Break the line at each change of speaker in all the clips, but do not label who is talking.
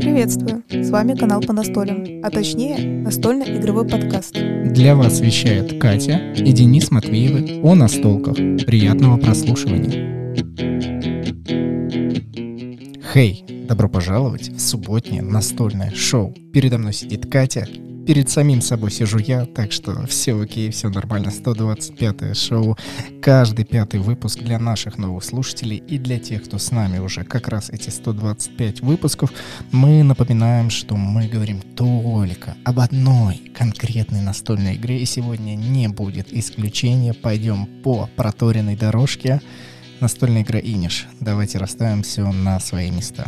Приветствую! С вами канал по настолям, а точнее настольно-игровой подкаст.
Для вас вещает Катя и Денис Матвеевы о настолках. Приятного прослушивания. Хей, добро пожаловать в субботнее настольное шоу. Передо мной сидит Катя, перед самим собой сижу я, так что все окей, все нормально. 125 шоу, каждый пятый выпуск для наших новых слушателей и для тех, кто с нами уже как раз эти 125 выпусков. Мы напоминаем, что мы говорим только об одной конкретной настольной игре, и сегодня не будет исключения. Пойдем по проторенной дорожке. Настольная игра Иниш. Давайте расставим все на свои места.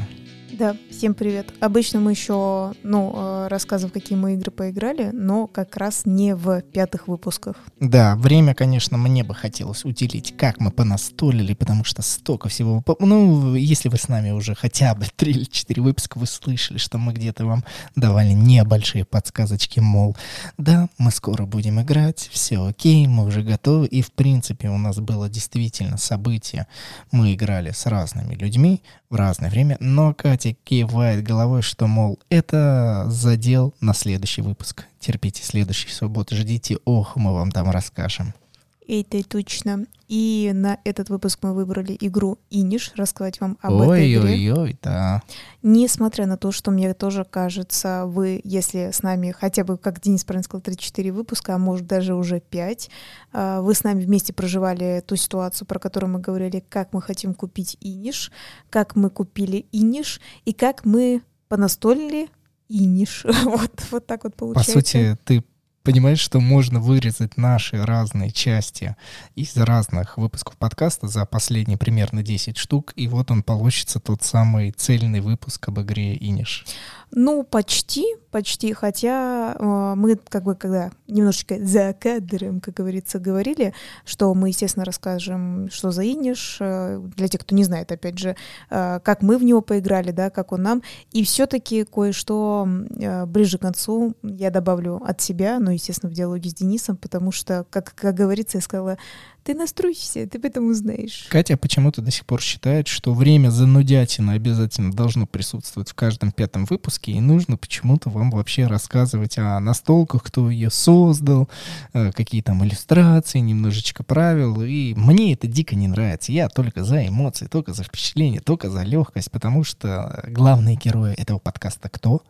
Да, всем привет. Обычно мы еще, ну, э, рассказываем, какие мы игры поиграли, но как раз не в пятых выпусках.
Да, время, конечно, мне бы хотелось уделить, как мы понастолили, потому что столько всего. Ну, если вы с нами уже хотя бы три или четыре выпуска, вы слышали, что мы где-то вам давали небольшие подсказочки, мол, да, мы скоро будем играть, все окей, мы уже готовы. И, в принципе, у нас было действительно событие. Мы играли с разными людьми в разное время, но Катя Катя кивает головой, что, мол, это задел на следующий выпуск. Терпите следующей субботы, ждите, ох, мы вам там расскажем.
Это точно. И на этот выпуск мы выбрали игру Иниш, рассказать вам об ой, этой игре.
Ой-ой-ой, да.
Несмотря на то, что мне тоже кажется, вы, если с нами хотя бы, как Денис правильно сказал, 3-4 выпуска, а может даже уже 5, а, вы с нами вместе проживали ту ситуацию, про которую мы говорили, как мы хотим купить Иниш, как мы купили Иниш и как мы понастолили Иниш. вот, вот так вот получается.
По сути, ты понимаешь, что можно вырезать наши разные части из разных выпусков подкаста за последние примерно 10 штук, и вот он получится тот самый цельный выпуск об игре Иниш.
Ну, почти, почти, хотя э, мы как бы когда немножечко за кадром, как говорится, говорили, что мы, естественно, расскажем, что за Иниш, э, для тех, кто не знает, опять же, э, как мы в него поиграли, да, как он нам, и все-таки кое-что э, ближе к концу я добавлю от себя, ну, естественно, в диалоге с Денисом, потому что, как, как говорится, я сказала, ты настройся, ты об этом узнаешь.
Катя почему-то до сих пор считает, что время занудятина обязательно должно присутствовать в каждом пятом выпуске, и нужно почему-то вам вообще рассказывать о настолках, кто ее создал, э, какие там иллюстрации, немножечко правил, и мне это дико не нравится. Я только за эмоции, только за впечатление, только за легкость, потому что главные герои этого подкаста кто?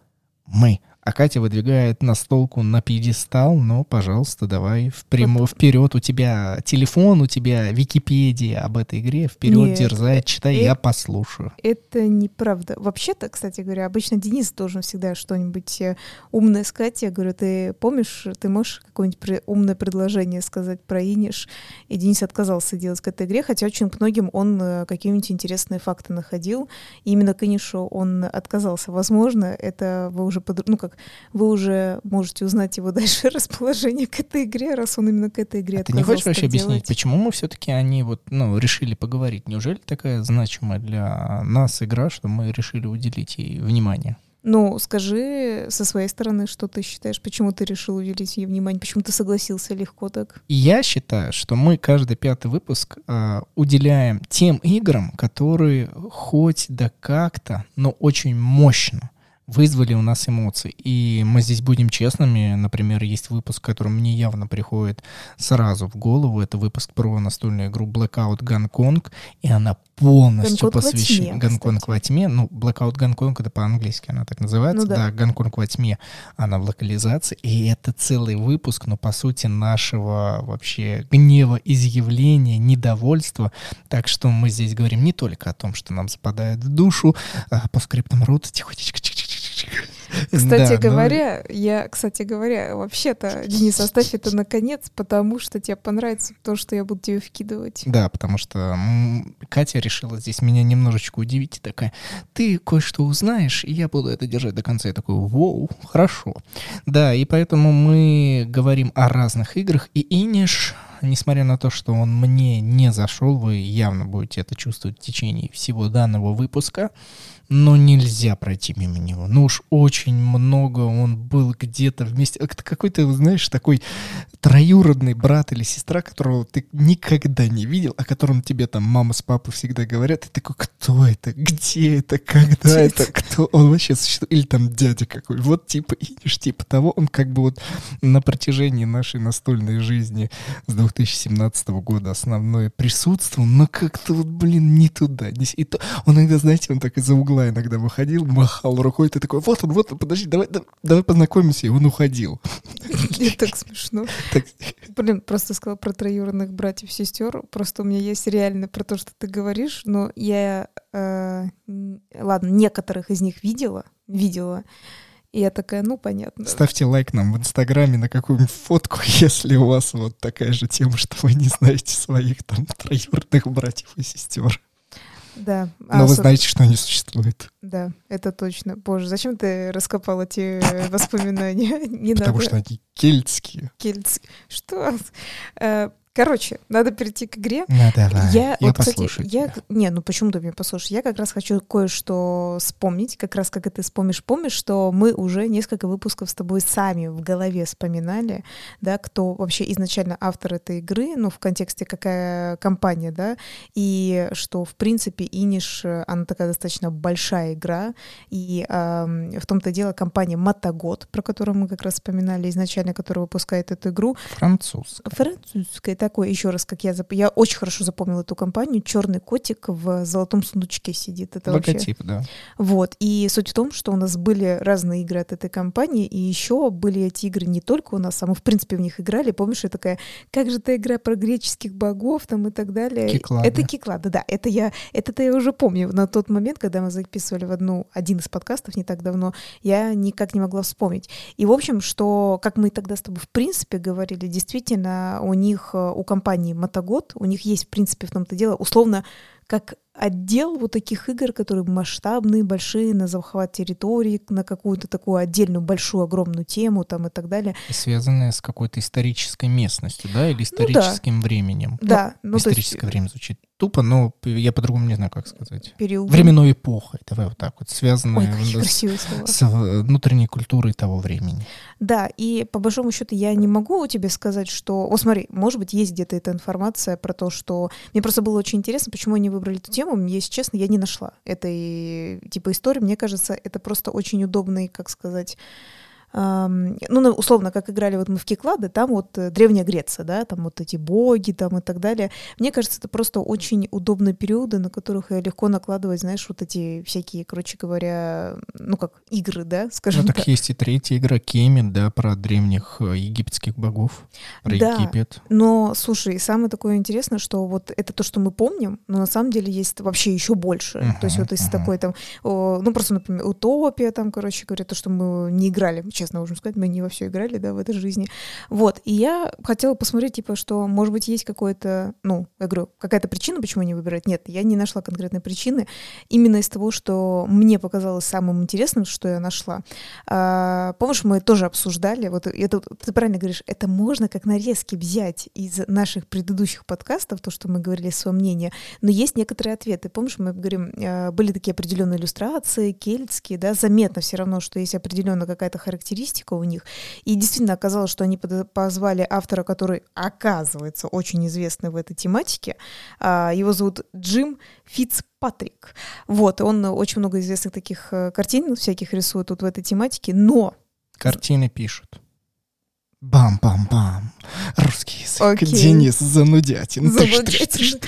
Мы. А Катя выдвигает настолку на пьедестал, но, пожалуйста, давай впрямо, вперед. У тебя телефон, у тебя Википедия об этой игре. Вперед, Нет, дерзай, читай, это, я послушаю.
Это неправда. Вообще-то, кстати говоря, обычно Денис должен всегда что-нибудь э, умное сказать. Я говорю, ты помнишь, ты можешь какое-нибудь умное предложение сказать про Иниш? И Денис отказался делать к этой игре, хотя очень к многим он э, какие-нибудь интересные факты находил. И именно к Инишу он отказался. Возможно, это вы уже, под... ну как, вы уже можете узнать его дальше расположение к этой игре, раз он именно к этой игре
а Ты не хочешь вообще делать? объяснить, почему мы все-таки они вот, ну, решили поговорить? Неужели такая значимая для нас игра, что мы решили уделить ей внимание?
Ну, скажи со своей стороны, что ты считаешь, почему ты решил уделить ей внимание, почему ты согласился легко так?
Я считаю, что мы каждый пятый выпуск э, уделяем тем играм, которые хоть да как-то, но очень мощно вызвали у нас эмоции. И мы здесь будем честными. Например, есть выпуск, который мне явно приходит сразу в голову. Это выпуск про настольную игру Blackout Гонконг. И она полностью посвящена... Гонконг во тьме. Ну, Blackout Гонконг, это по-английски она так называется. Ну, да. да, Гонконг во тьме. Она в локализации. И это целый выпуск, но по сути нашего вообще гнева, изъявления, недовольства. Так что мы здесь говорим не только о том, что нам западает в душу, а по скриптам рота тихо-тихо
кстати да, говоря, ну... я, кстати говоря, вообще-то, Денис, оставь это наконец, потому что тебе понравится то, что я буду тебе вкидывать.
Да, потому что Катя решила здесь меня немножечко удивить и такая, ты кое-что узнаешь, и я буду это держать до конца. Я такой, воу, хорошо. Да, и поэтому мы говорим о разных играх, и Иниш несмотря на то, что он мне не зашел, вы явно будете это чувствовать в течение всего данного выпуска но нельзя пройти мимо него. Ну уж очень много он был где-то вместе. Это какой-то, знаешь, такой троюродный брат или сестра, которого ты никогда не видел, о котором тебе там мама с папой всегда говорят. Ты такой, кто это? Где это? Когда Где это? это? Кто? Он вообще существует? Или там дядя какой? Вот типа Иниш, типа того. Он как бы вот на протяжении нашей настольной жизни с 2017 года основное присутствовал, но как-то вот, блин, не туда. Не... И то... Он иногда, знаете, он так из-за угла иногда выходил, махал рукой, ты такой, вот он, вот он, подожди, давай, давай познакомимся, и он уходил.
Мне так смешно. Блин, просто сказал про троюродных братьев сестер, просто у меня есть реально про то, что ты говоришь, но я, э, ладно, некоторых из них видела, видела, и я такая, ну, понятно.
Ставьте лайк нам в Инстаграме на какую-нибудь фотку, если у вас вот такая же тема, что вы не знаете своих там троюродных братьев и сестер.
Да.
Но а, вы знаете, что они существуют.
Да, это точно. Боже, зачем ты раскопал эти воспоминания?
Не Потому надо. что они кельтские.
Кельтские. Что? Э, Короче, надо перейти к игре.
Ну, давай. Я, я вот, кстати, я,
не, ну почему ты меня послушаешь? Я как раз хочу кое-что вспомнить, как раз как ты вспомнишь, помнишь, что мы уже несколько выпусков с тобой сами в голове вспоминали, да, кто вообще изначально автор этой игры, ну в контексте какая компания, да, и что в принципе Иниш, она такая достаточно большая игра, и э, в том-то дело компания Мотогод, про которую мы как раз вспоминали изначально, которая выпускает эту игру.
Французская.
Французская, такой, еще раз, как я зап... я очень хорошо запомнила эту компанию. Черный котик в золотом сундучке сидит. Это
Логотип,
вообще...
да.
Вот. И суть в том, что у нас были разные игры от этой компании, и еще были эти игры не только у нас, а мы, в принципе, в них играли. Помнишь, я такая, как же та игра про греческих богов там и так далее.
Киклады.
Это Киклады, да. Это я, это я уже помню. На тот момент, когда мы записывали в одну, один из подкастов не так давно, я никак не могла вспомнить. И, в общем, что, как мы тогда с тобой в принципе говорили, действительно, у них у компании Мотогод, у них есть, в принципе, в том-то дело, условно, как отдел вот таких игр, которые масштабные, большие, на захват территории, на какую-то такую отдельную большую огромную тему там и так далее.
Связанные с какой-то исторической местностью, да, или историческим ну, да. временем.
Да.
Ну, ну историческое есть... время звучит тупо, но я по-другому не знаю, как сказать.
Период.
Временной эпохой, давай вот так вот, связанные
Ой,
с, с внутренней культурой того времени.
Да, и по большому счету я не могу тебе сказать, что... О, смотри, может быть, есть где-то эта информация про то, что... Мне просто было очень интересно, почему они выбрали эту тему, если честно, я не нашла этой типа истории. Мне кажется, это просто очень удобный, как сказать, ну, условно, как играли вот мы в Киклады, там вот э, Древняя Греция, да, там вот эти боги там и так далее. Мне кажется, это просто очень удобные периоды, на которых легко накладывать, знаешь, вот эти всякие, короче говоря, ну, как игры, да, скажем
ну, так. так. есть и третья игра Кемет, да, про древних э, египетских богов, про
да,
Египет.
но, слушай, самое такое интересное, что вот это то, что мы помним, но на самом деле есть вообще еще больше. Uh-huh, то есть вот из uh-huh. такой там, ну, просто, например, Утопия там, короче говоря, то, что мы не играли, честно можем сказать, мы не во все играли, да, в этой жизни. Вот, и я хотела посмотреть, типа, что, может быть, есть какое-то, ну, я говорю, какая-то причина, почему не выбирать. Нет, я не нашла конкретной причины. Именно из того, что мне показалось самым интересным, что я нашла. А, помнишь, мы тоже обсуждали, вот это, ты правильно говоришь, это можно как нарезки взять из наших предыдущих подкастов, то, что мы говорили свое мнение, но есть некоторые ответы. Помнишь, мы говорим, а, были такие определенные иллюстрации, кельтские, да, заметно все равно, что есть определенная какая-то характеристика характеристика у них. И действительно оказалось, что они позвали автора, который оказывается очень известный в этой тематике. А, его зовут Джим Фицпатрик. Вот, он очень много известных таких э, картин всяких рисует тут в этой тематике, но...
Картины пишут. Бам-бам-бам. Русский язык. Okay. Денис Занудятин.
Занудятин.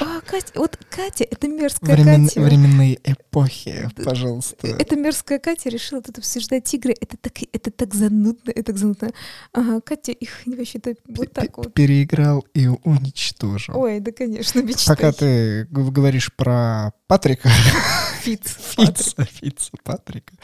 А, Катя, вот Катя, это мерзкая
Времен,
Катя.
Временные эпохи, пожалуйста.
Это мерзкая Катя решила тут обсуждать игры. Это так, это так занудно, это так занудно. Ага, Катя их вообще-то вот так вот.
Переиграл и уничтожил.
Ой, да, конечно, мечтай.
Пока ты говоришь про Патрика.
Фиц.
Фица, Фица Патрика.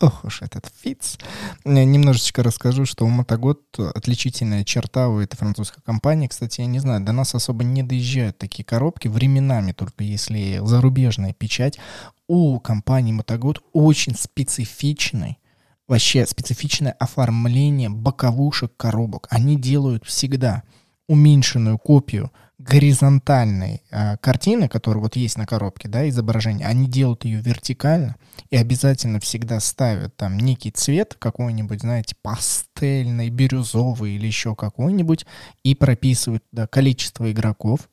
Ох уж этот Фиц. Немножечко расскажу, что у Мотогод отличительная черта у этой французской компании. Кстати, я не знаю, до нас особо не доезжают такие коробки. Временами только если зарубежная печать. У компании Мотогод очень специфичный вообще специфичное оформление боковушек коробок. Они делают всегда уменьшенную копию горизонтальной э, картины, которая вот есть на коробке, да, изображение, они делают ее вертикально и обязательно всегда ставят там некий цвет, какой-нибудь, знаете, пастельный, бирюзовый или еще какой-нибудь, и прописывают да, количество игроков,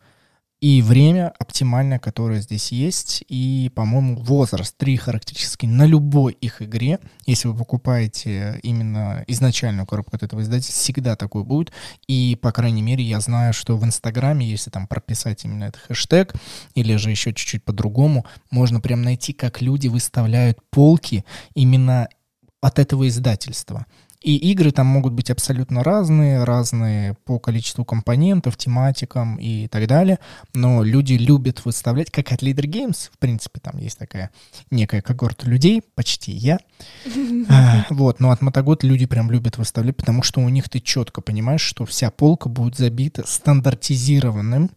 и время оптимальное, которое здесь есть, и, по-моему, возраст три характеристики на любой их игре. Если вы покупаете именно изначальную коробку от этого издательства, всегда такой будет. И, по крайней мере, я знаю, что в Инстаграме, если там прописать именно этот хэштег, или же еще чуть-чуть по-другому, можно прям найти, как люди выставляют полки именно от этого издательства. И игры там могут быть абсолютно разные, разные по количеству компонентов, тематикам и так далее. Но люди любят выставлять, как от Leader Games, в принципе, там есть такая некая когорта людей, почти я. А, вот, но от Мотогод люди прям любят выставлять, потому что у них ты четко понимаешь, что вся полка будет забита стандартизированным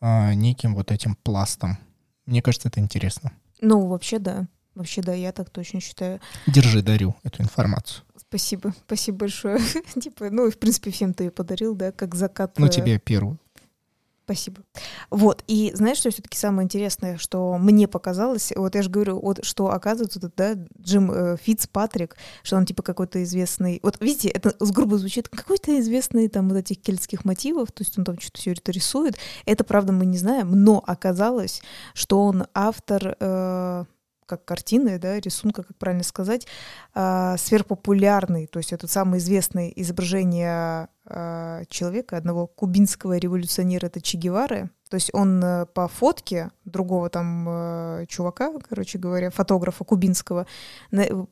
а, неким вот этим пластом. Мне кажется, это интересно.
Ну, вообще, да. Вообще, да, я так точно считаю.
Держи, дарю эту информацию.
Спасибо, спасибо большое. типа, ну, в принципе, всем ты ее подарил, да, как закат.
Ну, тебе первую.
Спасибо. Вот, и знаешь, что все-таки самое интересное, что мне показалось, вот я же говорю, вот, что оказывается, вот, да, Джим э, Фитц Патрик, что он типа какой-то известный, вот видите, это с грубо звучит, какой-то известный там вот этих кельтских мотивов, то есть он там что-то все это рисует, это правда мы не знаем, но оказалось, что он автор э, как картины, да, рисунка, как правильно сказать, э, сверхпопулярный, то есть это самое известное изображение э, человека, одного кубинского революционера, это Че Гевары, то есть он э, по фотке другого там э, чувака, короче говоря, фотографа кубинского,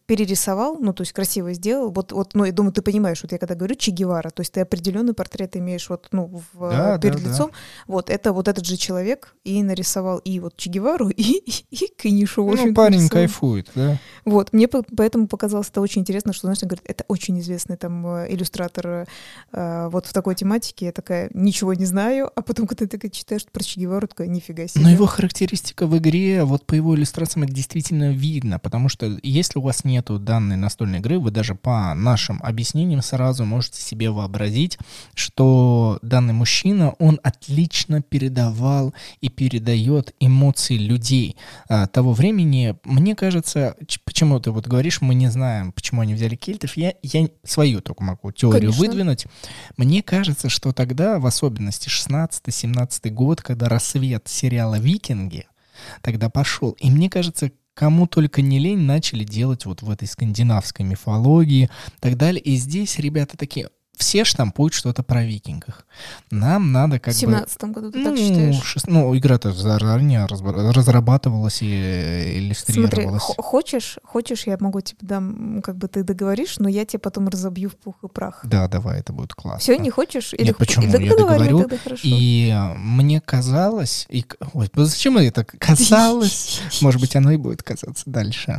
перерисовал, ну, то есть красиво сделал. Вот, вот ну, я думаю, ты понимаешь, вот я когда говорю Че Гевара, то есть ты определенный портрет имеешь вот, ну, в, да, перед да, лицом. Да. Вот, это вот этот же человек и нарисовал и вот Че Гевару, и, и, и Книшу.
Ну, парень нарисовал. кайфует, да.
Вот, мне поэтому показалось это очень интересно, что, знаешь, говорит, это очень известный там э, иллюстратор вот в такой тематике. Я такая, ничего не знаю, а потом, когда ты читаешь про Че Гевару, такая, нифига себе.
Но его характеристика в игре, вот по его иллюстрациям, это действительно видно, потому что если у вас нету данной настольной игры, вы даже по нашим объяснениям сразу можете себе вообразить, что данный мужчина, он отлично передавал и передает эмоции людей а, того времени. Мне кажется, почему ты вот говоришь, мы не знаем, почему они взяли кельтов, я, я свою только могу теорию Конечно. выдвинуть. Мне кажется, что тогда, в особенности 16-17 год, когда рассвет сериала «Викинги», тогда пошел. И мне кажется, кому только не лень, начали делать вот в этой скандинавской мифологии и так далее. И здесь ребята такие, все штампуют что-то про викингах. Нам надо как
бы... В 17 году ты ну, так
считаешь? Шест... Ну, игра-то заранее разрабатывалась и э, иллюстрировалась.
Смотри, хочешь, хочешь, я могу тебе дам, как бы ты договоришь, но я тебе потом разобью в пух и прах.
Да, давай, это будет классно.
Все, не хочешь?
Или Нет, почему? Или я договорю. И э, мне казалось... И... Ой, зачем это казалось? Может быть, оно и будет казаться дальше.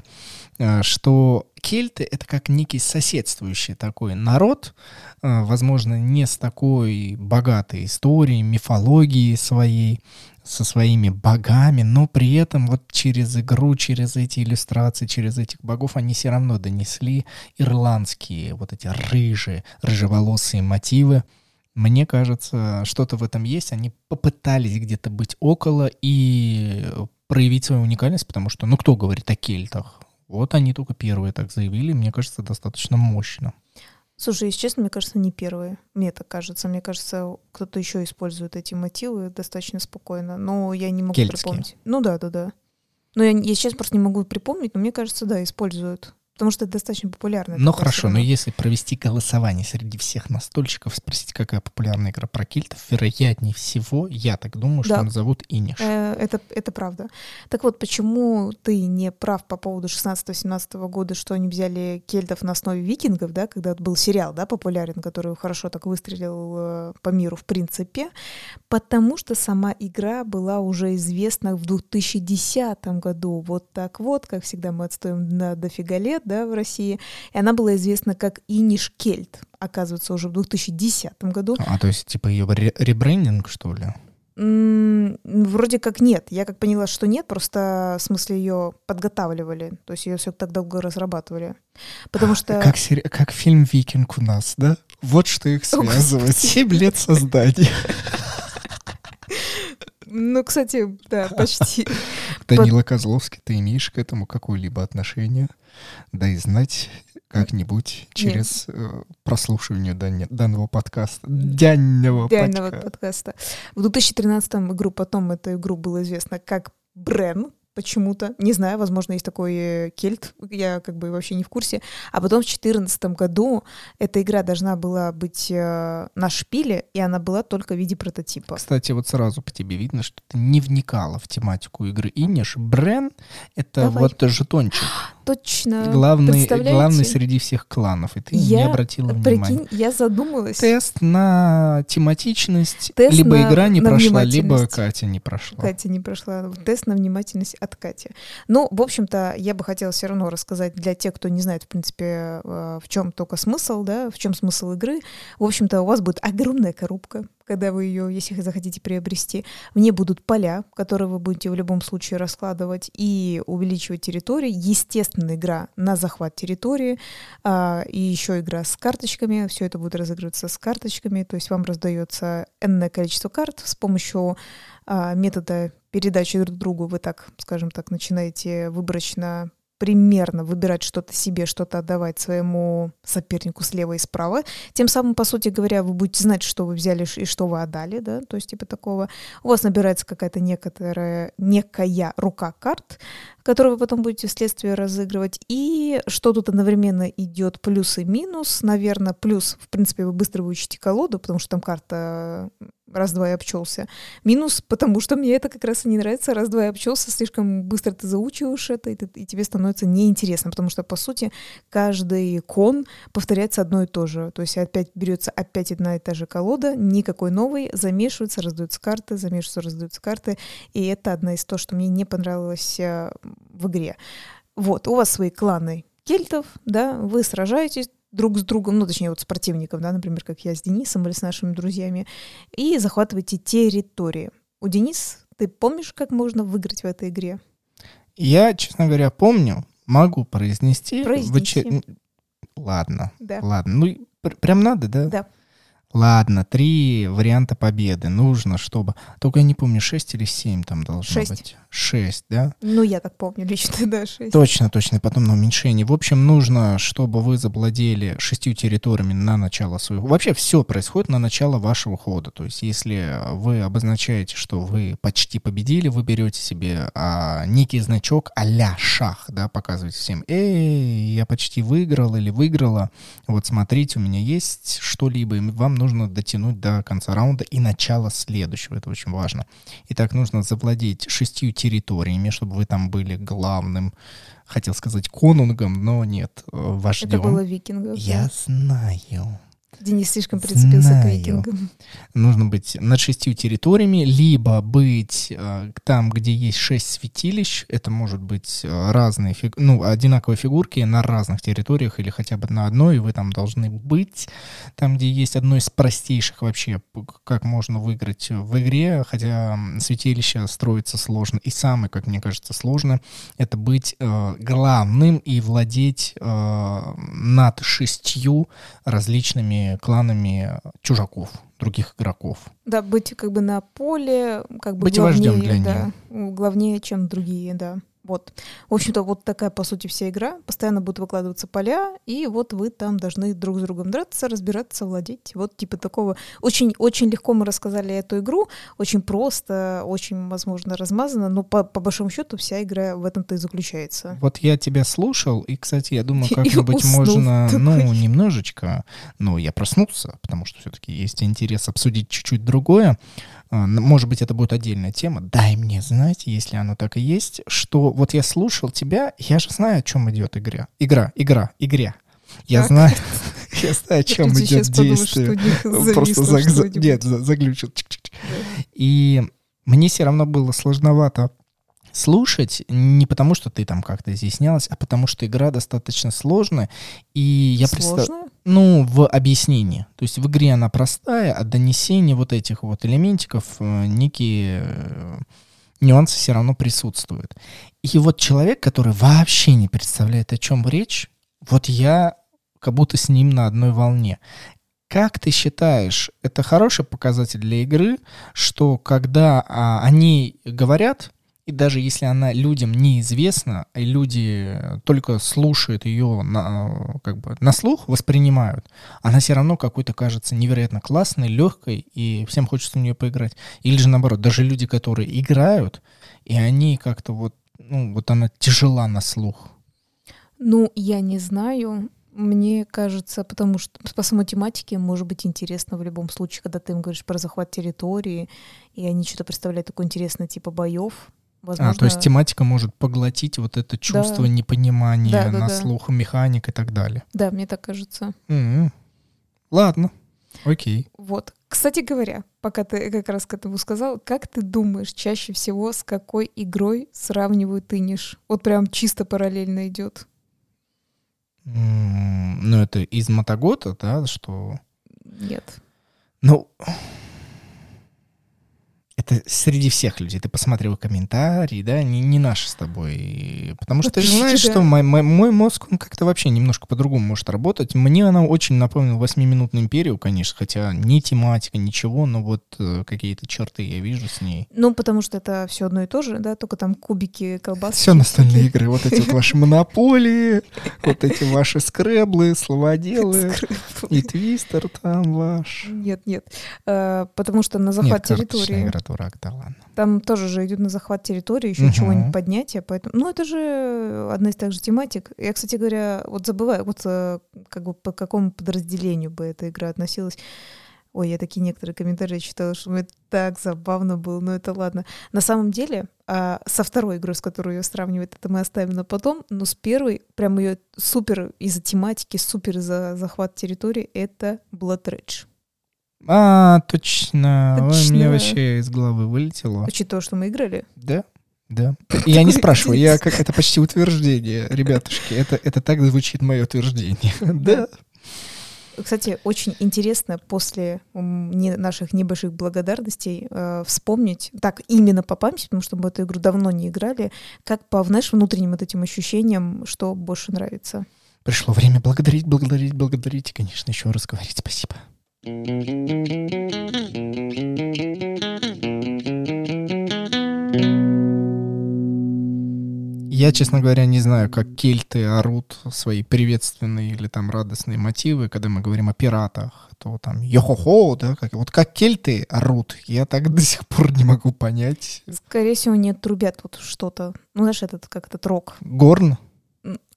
Э, что кельты — это как некий соседствующий такой народ, э, возможно, не с такой богатой историей, мифологией своей, со своими богами, но при этом вот через игру, через эти иллюстрации, через этих богов они все равно донесли ирландские вот эти рыжие, рыжеволосые мотивы. Мне кажется, что-то в этом есть. Они попытались где-то быть около и проявить свою уникальность, потому что, ну, кто говорит о кельтах? Вот они только первые так заявили, мне кажется, достаточно мощно.
Слушай, если честно, мне кажется, не первые. Мне так кажется. Мне кажется, кто-то еще использует эти мотивы достаточно спокойно. Но я не могу Кельтские. припомнить. Ну да, да, да. Но я, я сейчас просто не могу припомнить, но мне кажется, да, используют. Потому что это достаточно популярно.
Ну хорошо, но если провести голосование среди всех настольщиков, спросить, какая популярная игра про кильтов, вероятнее всего, я так думаю, да. что назовут Иниш.
Э, это, это правда. Так вот, почему ты не прав по поводу 16-17 года, что они взяли кельтов на основе викингов, да, когда был сериал, да, популярен, который хорошо так выстрелил э, по миру в принципе, потому что сама игра была уже известна в 2010 году. Вот так вот, как всегда мы отстоим на дофига лет, да, в России, и она была известна как Иниш Кельт, оказывается, уже в 2010 году.
А, то есть, типа, ее ребрендинг, что ли?
Вроде как нет. Я как поняла, что нет, просто в смысле ее подготавливали. То есть ее все так долго разрабатывали. Потому что...
Как, сери- как фильм «Викинг» у нас, да? Вот что их связывает. Семь лет создания.
Ну, кстати, да, почти.
Данила Козловский, ты имеешь к этому какое-либо отношение? Да и знать как-нибудь через э, прослушивание дане- данного подкаста. Дянного
Идеального
подка-
подкаста. В 2013 игру потом эту игру было известно как Брен почему-то. Не знаю, возможно, есть такой э, кельт, я как бы вообще не в курсе. А потом в 2014 году эта игра должна была быть э, на шпиле, и она была только в виде прототипа.
Кстати, вот сразу по тебе видно, что ты не вникала в тематику игры Иниш. Брен — это
Давай.
вот жетончик.
Точно.
главный, главный среди всех кланов. И ты не
Я,
обратила внимания.
Прикинь, я задумалась.
Тест на тематичность.
Тест
либо
на-
игра не
на
прошла, либо. Катя не прошла.
Катя не прошла тест на внимательность от Кати. Ну, в общем-то, я бы хотела все равно рассказать для тех, кто не знает, в принципе, э, в чем только смысл, да, в чем смысл игры. В общем-то, у вас будет огромная коробка, когда вы ее, если захотите приобрести. В ней будут поля, которые вы будете в любом случае раскладывать и увеличивать территории. Естественно, игра на захват территории, а, и еще игра с карточками. Все это будет разыгрываться с карточками, то есть вам раздается энное количество карт с помощью а, метода передачи друг другу. Вы так, скажем так, начинаете выборочно примерно выбирать что-то себе, что-то отдавать своему сопернику слева и справа. Тем самым, по сути говоря, вы будете знать, что вы взяли и что вы отдали, да, то есть типа такого. У вас набирается какая-то некоторая, некая рука карт, которую вы потом будете вследствие разыгрывать. И что тут одновременно идет плюс и минус, наверное, плюс, в принципе, вы быстро выучите колоду, потому что там карта раз-два и обчелся. Минус, потому что мне это как раз и не нравится. Раз-два и обчелся, слишком быстро ты заучиваешь это, и, ты- и тебе становится неинтересно, потому что, по сути, каждый кон повторяется одно и то же. То есть опять берется опять одна и та же колода, никакой новой, замешиваются, раздаются карты, замешиваются, раздаются карты. И это одна из то, что мне не понравилось э, в игре. Вот, у вас свои кланы кельтов, да, вы сражаетесь друг с другом, ну, точнее, вот с противником, да, например, как я с Денисом или с нашими друзьями, и захватываете территории. У Денис, ты помнишь, как можно выиграть в этой игре?
Я, честно говоря, помню, могу произнести. очер- Ладно,
Да.
ладно. Ну, пр- прям надо, да?
Да.
Ладно, три варианта победы. Нужно, чтобы... Только я не помню, шесть или семь там должно
Шесть.
быть. Шесть, да?
Ну, я так помню лично, да, шесть.
Точно, точно, потом на уменьшение. В общем, нужно, чтобы вы завладели шестью территориями на начало своего... Вообще все происходит на начало вашего хода. То есть если вы обозначаете, что вы почти победили, вы берете себе а, некий значок а-ля шах, да, показываете всем, эй, я почти выиграл или выиграла, вот смотрите, у меня есть что-либо, и вам нужно дотянуть до конца раунда и начала следующего, это очень важно. Итак, нужно завладеть шестью территориями, чтобы вы там были главным, хотел сказать конунгом, но нет, э, вождем.
Это было викингов.
Я
да.
знаю.
Денис слишком прицепился к
Знаю.
викингам.
Нужно быть над шестью территориями, либо быть э, там, где есть шесть святилищ. Это может быть э, разные, фиг- ну, одинаковые фигурки на разных территориях или хотя бы на одной, и вы там должны быть. Там, где есть одно из простейших вообще, как можно выиграть в игре, хотя святилище строится сложно. И самое, как мне кажется, сложно, это быть э, главным и владеть э, над шестью различными кланами чужаков, других игроков.
Да, быть как бы на поле, как бы
Быть вождем
главнее,
для
да, главнее, чем другие, да. Вот. В общем-то, вот такая, по сути, вся игра. Постоянно будут выкладываться поля, и вот вы там должны друг с другом драться, разбираться, владеть. Вот типа такого. Очень, очень легко мы рассказали эту игру, очень просто, очень, возможно, размазано, но по, по большому счету вся игра в этом-то и заключается.
Вот я тебя слушал, и, кстати, я думаю, как-нибудь можно,
такой.
ну, немножечко, ну, я проснулся, потому что все-таки есть интерес обсудить чуть-чуть другое. А, Может быть, это будет отдельная тема. Дай мне знать, если оно так и есть, что вот я слушал тебя, я же знаю, о чем идет игра. Игра, игра, игре. Я
Так.
знаю, я знаю, о чем идет действие. Просто нет, за- заглючил. И мне все равно было сложновато слушать, не потому что ты там как-то изъяснялась, а потому что игра достаточно сложная. И я представляю... Ну, в объяснении. То есть в игре она простая, а донесение вот этих вот элементиков, э, некие э, нюансы все равно присутствуют. И вот человек, который вообще не представляет, о чем речь, вот я как будто с ним на одной волне. Как ты считаешь, это хороший показатель для игры, что когда а, они говорят, и даже если она людям неизвестна, и люди только слушают ее на, как бы, на слух, воспринимают, она все равно какой-то кажется невероятно классной, легкой, и всем хочется в нее поиграть. Или же наоборот, даже люди, которые играют, и они как-то вот, ну, вот она тяжела на слух.
Ну, я не знаю. Мне кажется, потому что по самой тематике может быть интересно в любом случае, когда ты им говоришь про захват территории, и они что-то представляют такое интересное, типа боев,
Возможно... А, то есть тематика может поглотить вот это чувство да. непонимания да, да, на да. слух, механик и так далее.
Да, мне так кажется.
Mm-hmm. Ладно, окей.
Вот. Кстати говоря, пока ты как раз к этому сказал, как ты думаешь, чаще всего с какой игрой сравнивают Иниш? Вот прям чисто параллельно идет.
Mm, ну, это из Мотогота, да, что...
Нет.
Ну, это среди всех людей. Ты посмотрел комментарии, да, не, не наши с тобой. Потому что ты же знаешь, что мой, мой, мой мозг, он как-то вообще немножко по-другому может работать. Мне она очень напомнила восьмиминутную империю, конечно, хотя не тематика, ничего, но вот э, какие-то черты я вижу с ней.
Ну, потому что это все одно и то же, да, только там кубики, колбасы.
Все настольные игры, вот эти вот ваши монополии, вот эти ваши скреблы, словоделы, и твистер там ваш.
Нет, нет, э, потому что на захват территории
дурак, да ладно.
Там тоже же идет на захват территории, еще угу. чего-нибудь поднятие, поэтому, ну это же одна из тех же тематик. Я, кстати говоря, вот забываю, вот э, как бы по какому подразделению бы эта игра относилась. Ой, я такие некоторые комментарии читала, что мне так забавно было, но это ладно. На самом деле, а, со второй игрой, с которой ее сравнивают, это мы оставим на потом, но с первой, прям ее супер из-за тематики, супер из-за захват территории, это Blood Rage.
А, точно. точно. Ой, мне вообще из головы вылетело.
Учитывая, что мы играли?
Да. Да. Я не спрашиваю, я как это почти утверждение, ребятушки. Это, это так звучит мое утверждение. Да.
Кстати, очень интересно после наших небольших благодарностей э, вспомнить, так именно по памяти, потому что мы эту игру давно не играли, как по знаешь, внутренним вот этим ощущениям, что больше нравится.
Пришло время благодарить, благодарить, благодарить и, конечно, еще раз говорить спасибо. Я, честно говоря, не знаю, как кельты орут свои приветственные или там радостные мотивы, когда мы говорим о пиратах, то там йо-хо-хо, да, как, вот как кельты орут, я так до сих пор не могу понять.
Скорее всего, не трубят вот что-то. Ну, знаешь, этот, как этот рок.
Горн?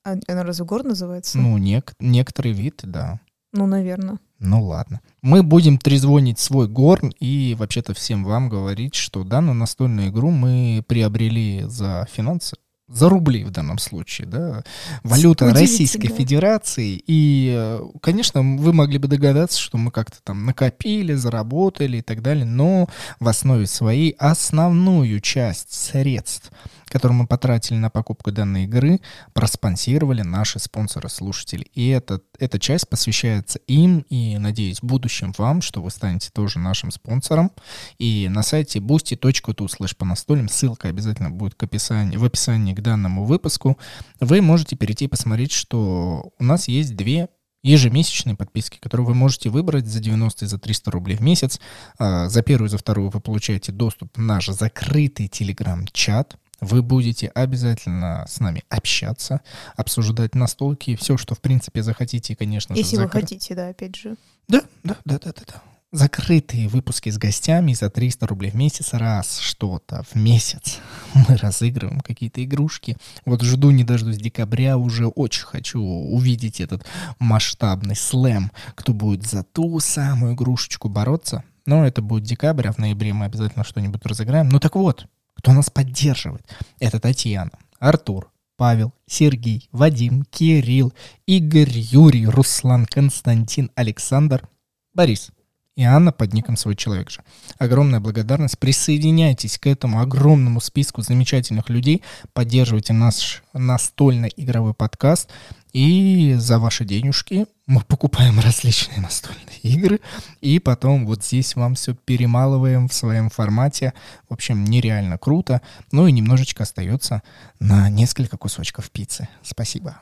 А, она разве горн называется?
Ну, нек- некоторый вид, да.
Ну, наверное.
Ну ладно. Мы будем трезвонить свой горн и вообще-то всем вам говорить, что данную настольную игру мы приобрели за финансы, за рубли в данном случае, да, валюта Российской Федерации. И, конечно, вы могли бы догадаться, что мы как-то там накопили, заработали и так далее, но в основе своей основную часть средств – который мы потратили на покупку данной игры, проспонсировали наши спонсоры-слушатели. И это, эта часть посвящается им и, надеюсь, в будущем вам, что вы станете тоже нашим спонсором. И на сайте boosty.tu slash по настольным, ссылка обязательно будет к описанию, в описании к данному выпуску, вы можете перейти и посмотреть, что у нас есть две ежемесячные подписки, которые вы можете выбрать за 90 и за 300 рублей в месяц. А, за первую и за вторую вы получаете доступ в наш закрытый телеграм-чат, вы будете обязательно с нами общаться, обсуждать настолки, все, что, в принципе, захотите, конечно
Если же. Если вы хотите, да, опять же.
Да, да, да, да, да, да. Закрытые выпуски с гостями за 300 рублей в месяц, раз что-то в месяц. Мы разыгрываем какие-то игрушки. Вот жду не дождусь декабря, уже очень хочу увидеть этот масштабный слэм, кто будет за ту самую игрушечку бороться. Но это будет декабрь, а в ноябре мы обязательно что-нибудь разыграем. Ну так вот, кто нас поддерживает. Это Татьяна, Артур, Павел, Сергей, Вадим, Кирилл, Игорь, Юрий, Руслан, Константин, Александр, Борис и Анна под ником «Свой человек же». Огромная благодарность. Присоединяйтесь к этому огромному списку замечательных людей. Поддерживайте наш настольно-игровой подкаст. И за ваши денежки мы покупаем различные настольные игры, и потом вот здесь вам все перемалываем в своем формате. В общем, нереально круто. Ну и немножечко остается на несколько кусочков пиццы. Спасибо.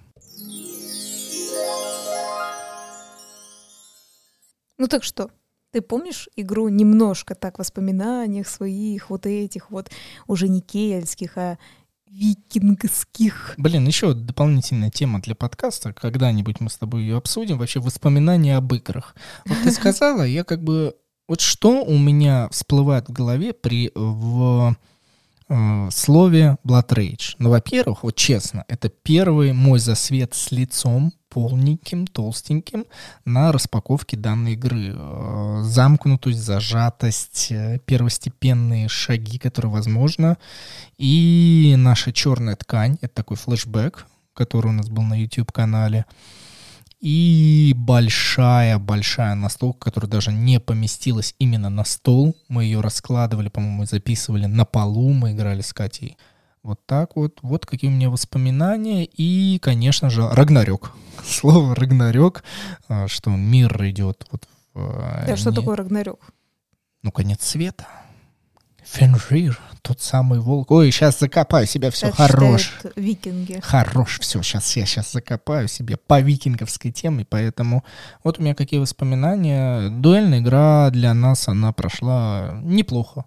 Ну так что, ты помнишь игру немножко так воспоминаниях своих, вот этих вот уже не кельтских, а викингских.
Блин, еще дополнительная тема для подкаста. Когда-нибудь мы с тобой ее обсудим. Вообще воспоминания об играх. Вот ты сказала, я как бы... Вот что у меня всплывает в голове при в слове Blood Rage? Ну, во-первых, вот честно, это первый мой засвет с лицом полненьким, толстеньким на распаковке данной игры. Э, замкнутость, зажатость, э, первостепенные шаги, которые возможно. И наша черная ткань, это такой флешбэк, который у нас был на YouTube-канале. И большая-большая настолка, которая даже не поместилась именно на стол. Мы ее раскладывали, по-моему, записывали на полу. Мы играли с Катей вот так вот. Вот какие у меня воспоминания. И, конечно же, Рагнарёк. Слово Рагнарёк, а, что мир идет вот в...
Да, не... что такое Рагнарёк?
Ну, конец света. Фенжир, тот самый волк. Ой, сейчас закопаю себя, все, так хорош.
викинги.
Хорош, все, сейчас я сейчас закопаю себе по викинговской теме, поэтому вот у меня какие воспоминания. Дуэльная игра для нас, она прошла неплохо,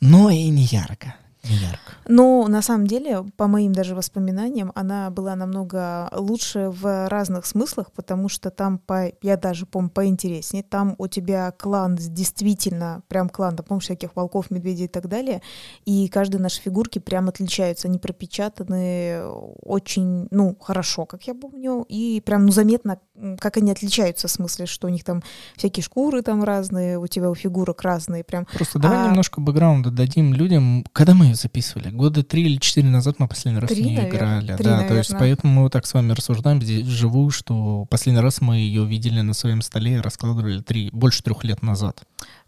но и не ярко. Ярко.
Но на самом деле, по моим даже воспоминаниям, она была намного лучше в разных смыслах, потому что там, по, я даже помню, поинтереснее, там у тебя клан действительно, прям клан, да, помнишь, всяких волков, медведей и так далее, и каждые наши фигурки прям отличаются, они пропечатаны очень, ну, хорошо, как я помню, и прям, ну, заметно, как они отличаются, в смысле, что у них там всякие шкуры там разные, у тебя у фигурок разные, прям.
Просто давай а... немножко бэкграунда дадим людям, когда мы ее записывали? Года три или четыре назад мы последний раз три, в нее наверное. играли. Три, да, наверное. то есть поэтому мы вот так с вами рассуждаем здесь живую, что последний раз мы ее видели на своем столе и раскладывали три, больше трех лет назад.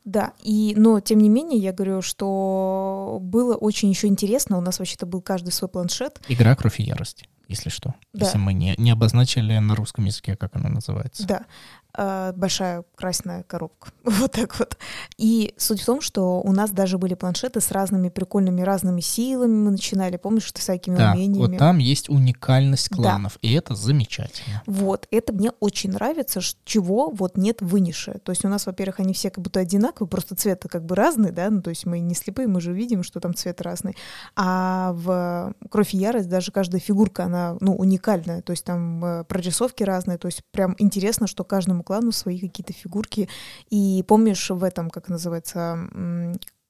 Да, и, но тем не менее, я говорю, что было очень еще интересно. У нас вообще-то был каждый свой планшет.
Игра «Кровь и ярость» если что. Да. Если мы не, не обозначили на русском языке, как она называется.
Да. Э, большая красная коробка. вот так вот. И суть в том, что у нас даже были планшеты с разными прикольными разными силами. Мы начинали, помнишь, что всякими
да,
умениями.
Вот там есть уникальность кланов, да. и это замечательно.
Вот, это мне очень нравится, чего вот нет в Инише. То есть у нас, во-первых, они все как будто одинаковые, просто цвета как бы разные, да, ну то есть мы не слепые, мы же видим, что там цвет разный. А в Кровь и Ярость даже каждая фигурка, она, ну, уникальная, то есть там э, прорисовки разные, то есть прям интересно, что каждому каждому клану свои какие-то фигурки. И помнишь в этом, как называется,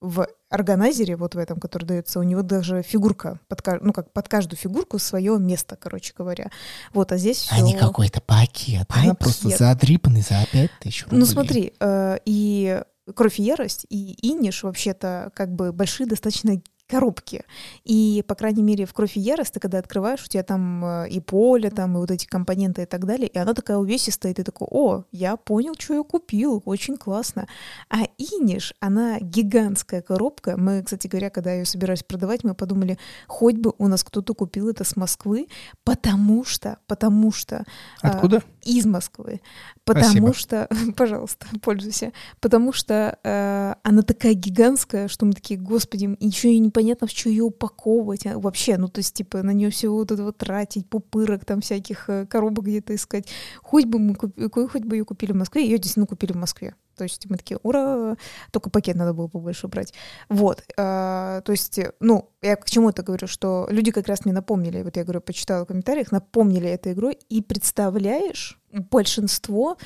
в органайзере, вот в этом, который дается, у него даже фигурка, под, ну как под каждую фигурку свое место, короче говоря. Вот, а здесь
А не какой-то пакет, пакет. Она просто задрипанный за 5 тысяч рублей.
Ну смотри, э, и Кровь и Ярость и Иниш вообще-то как бы большие достаточно коробки. И, по крайней мере, в «Кровь и ярость» ты когда открываешь, у тебя там э, и поле, там, и вот эти компоненты и так далее, и она такая увесистая, и ты такой, о, я понял, что я купил, очень классно. А Иниш, она гигантская коробка. Мы, кстати говоря, когда ее собирались продавать, мы подумали, хоть бы у нас кто-то купил это с Москвы, потому что, потому что...
А, Откуда? А,
из Москвы. Потому Спасибо. что, пожалуйста, пользуйся, потому что э, она такая гигантская, что мы такие, господи, еще и непонятно, в что ее упаковывать а, вообще, ну то есть типа на нее все вот это вот тратить, пупырок там всяких э, коробок где-то искать. Хоть бы мы купили, хоть бы ее купили в Москве, ее действительно купили в Москве. То есть мы такие, ура, только пакет надо было побольше брать. Вот, э, то есть, ну, я к чему это говорю, что люди как раз мне напомнили, вот я говорю, почитала в комментариях, напомнили эту игру, и представляешь, большинство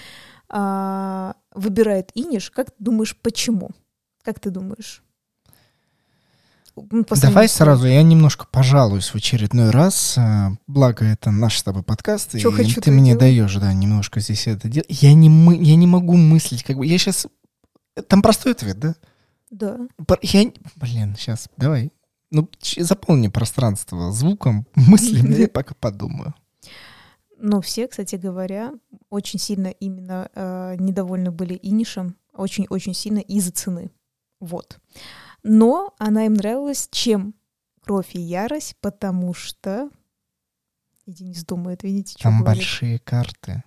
э, выбирает Иниш. Как ты думаешь, почему? Как ты думаешь?
Давай сразу, я немножко пожалуюсь в очередной раз. Э, благо, это наш с тобой подкаст. Что и хочу, ты мне делаю. даешь, да, немножко здесь это делать. Я не, мы, я не могу мыслить, как бы. Я сейчас. Там простой ответ, да?
Да.
Я... Блин, сейчас, давай. Ну, заполни пространство звуком, мыслями, я пока подумаю.
Ну, все, кстати говоря, очень сильно именно э, недовольны были Инишем, очень-очень сильно из-за цены. Вот но она им нравилась чем? Кровь и ярость, потому что И Денис думает, видите, что
Там
говорит.
большие карты.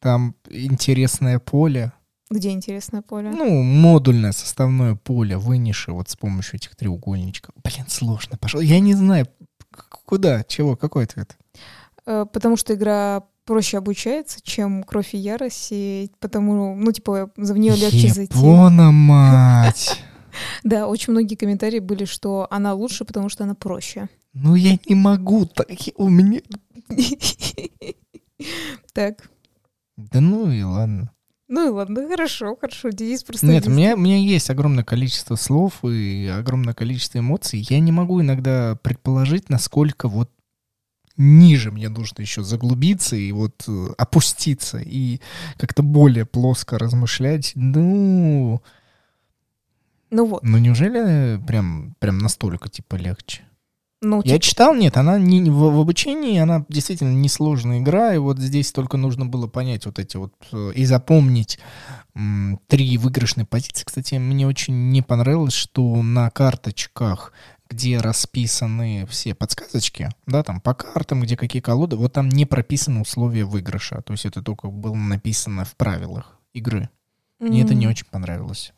Там интересное поле.
Где интересное поле?
Ну, модульное составное поле вынеши вот с помощью этих треугольничков. Блин, сложно. Пошел. Я не знаю, куда, чего, какой ответ?
Э, Потому что игра проще обучается, чем кровь и ярость, и потому, ну, типа, за в нее легче зайти.
Япона, мать.
Да, очень многие комментарии были, что она лучше, потому что она проще.
Ну, я не могу. Так, у меня...
Так.
Да ну и ладно.
Ну и ладно, хорошо, хорошо. Денис просто...
Нет, у меня, у меня есть огромное количество слов и огромное количество эмоций. Я не могу иногда предположить, насколько вот ниже мне нужно еще заглубиться и вот э, опуститься и как-то более плоско размышлять. Ну,
Ну вот.
ну неужели прям, прям настолько типа легче?
Ну,
Я
типа,
читал, нет, она не, в, в обучении, она действительно несложная игра, и вот здесь только нужно было понять вот эти вот э, и запомнить м, три выигрышные позиции. Кстати, мне очень не понравилось, что на карточках, где расписаны все подсказочки, да, там по картам, где какие колоды, вот там не прописаны условия выигрыша, то есть это только было написано в правилах игры. Мне это не очень понравилось.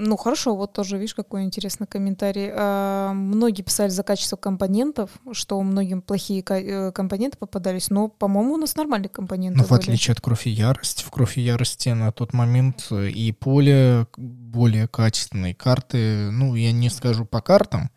Ну хорошо, вот тоже, видишь, какой интересный комментарий. А, многие писали за качество компонентов, что многим плохие э, компоненты попадались, но, по-моему, у нас нормальные компоненты
Ну, в отличие от кровь и ярость, в кровь и ярости на тот момент э, и поле более качественные карты, ну, я не скажу по картам,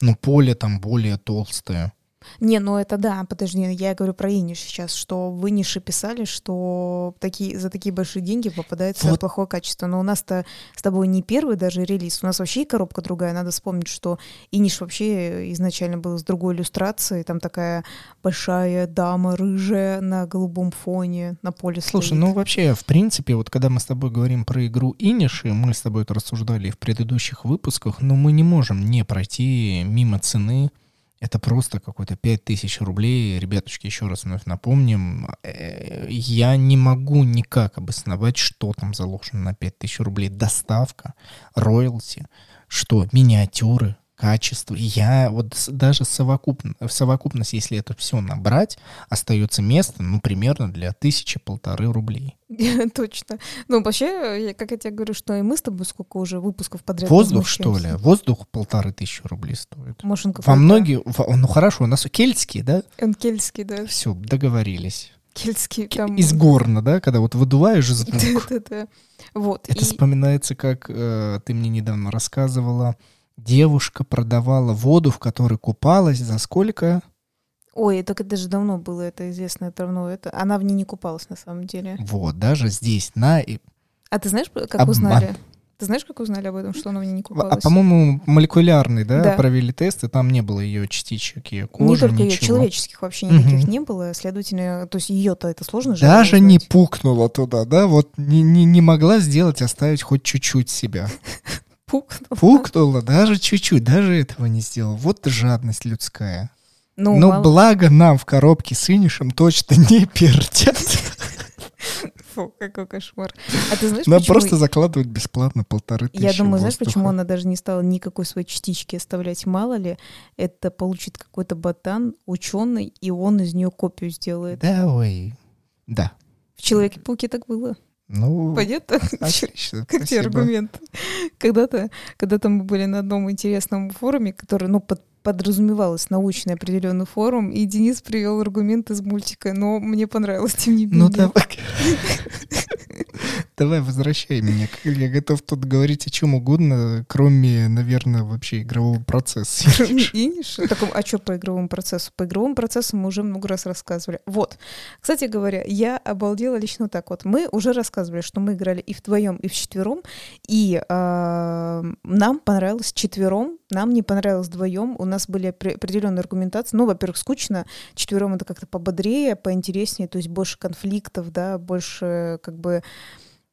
но поле там более толстое.
Не, ну это да, подожди, я говорю про Иниш сейчас, что вы Иниши писали, что такие, за такие большие деньги попадается
Вот.
плохое качество. Но у нас-то с тобой не первый даже релиз, у нас вообще и коробка другая. Надо вспомнить, что Иниш вообще изначально был с другой иллюстрацией, там такая большая дама рыжая на голубом фоне, на поле
Слушай,
стоит.
ну вообще, в принципе, вот когда мы с тобой говорим про игру Иниши, мы с тобой это рассуждали в предыдущих выпусках, но мы не можем не пройти мимо цены. Это просто какой-то 5000 рублей. Ребятушки, еще раз вновь напомним, э, я не могу никак обосновать, что там заложено на 5000 рублей. Доставка, роялти, что, миниатюры, качество. Я вот даже совокупно, в совокупности, если это все набрать, остается место, ну, примерно для тысячи-полторы рублей.
Точно. Ну, вообще, как я тебе говорю, что и мы с тобой сколько уже выпусков подряд
Воздух, что ли? Воздух полторы тысячи рублей стоит.
Может, он
Во многие... Ну, хорошо, у нас кельтский, да?
Энкельский, да.
Все, договорились.
Кельтский там...
Из горна, да? Когда вот выдуваешь звук.
Да-да-да. Вот.
Это
и-
вспоминается, как э, ты мне недавно рассказывала. Девушка продавала воду, в которой купалась. За сколько?
Ой, так это же давно было, это известно, это давно. Это... Она в ней не купалась на самом деле.
Вот, даже здесь, на...
А ты знаешь, как
Обман.
узнали? Ты знаешь, как узнали об этом, что она в ней не
А,
купалась?
по-моему, молекулярный, да,
Да.
провели тесты, там не было ее частичек, ее кожи,
не только ее, человеческих вообще никаких
Мгм.
не было, следовательно, то есть ее-то это сложно же
Даже не пукнула туда, да, вот не, не, не могла сделать, оставить хоть чуть-чуть себя.
пукнула.
Пукнула даже чуть-чуть, даже этого не сделала. Вот жадность людская.
Ну,
Но
мало-
благо нам в коробке с инишем точно не пердят.
Фу, какой кошмар. А ты знаешь,
Нам
почему...
просто закладывают бесплатно полторы тысячи
Я думаю, знаешь,
воздуха.
почему она даже не стала никакой своей частички оставлять? Мало ли, это получит какой-то ботан, ученый, и он из нее копию сделает.
Да, ой. Да.
В Человеке-пауке так было.
Ну,
Понятно?
отлично,
Как тебе аргумент? Когда-то, когда-то мы были на одном интересном форуме, который, ну, под- подразумевалось научный определенный форум, и Денис привел аргумент из мультика, но мне понравилось, тем не менее.
Ну давай. Давай, возвращай меня. Я готов тут говорить о чем угодно, кроме, наверное, вообще игрового процесса.
Так, а что по игровому процессу? По игровому процессу мы уже много раз рассказывали. Вот. Кстати говоря, я обалдела лично так вот. Мы уже рассказывали, что мы играли и вдвоем, и вчетвером, и а, нам понравилось четвером, нам не понравилось вдвоем. У нас были опре- определенные аргументации. Ну, во-первых, скучно. Четвером это как-то пободрее, поинтереснее, то есть больше конфликтов, да, больше как бы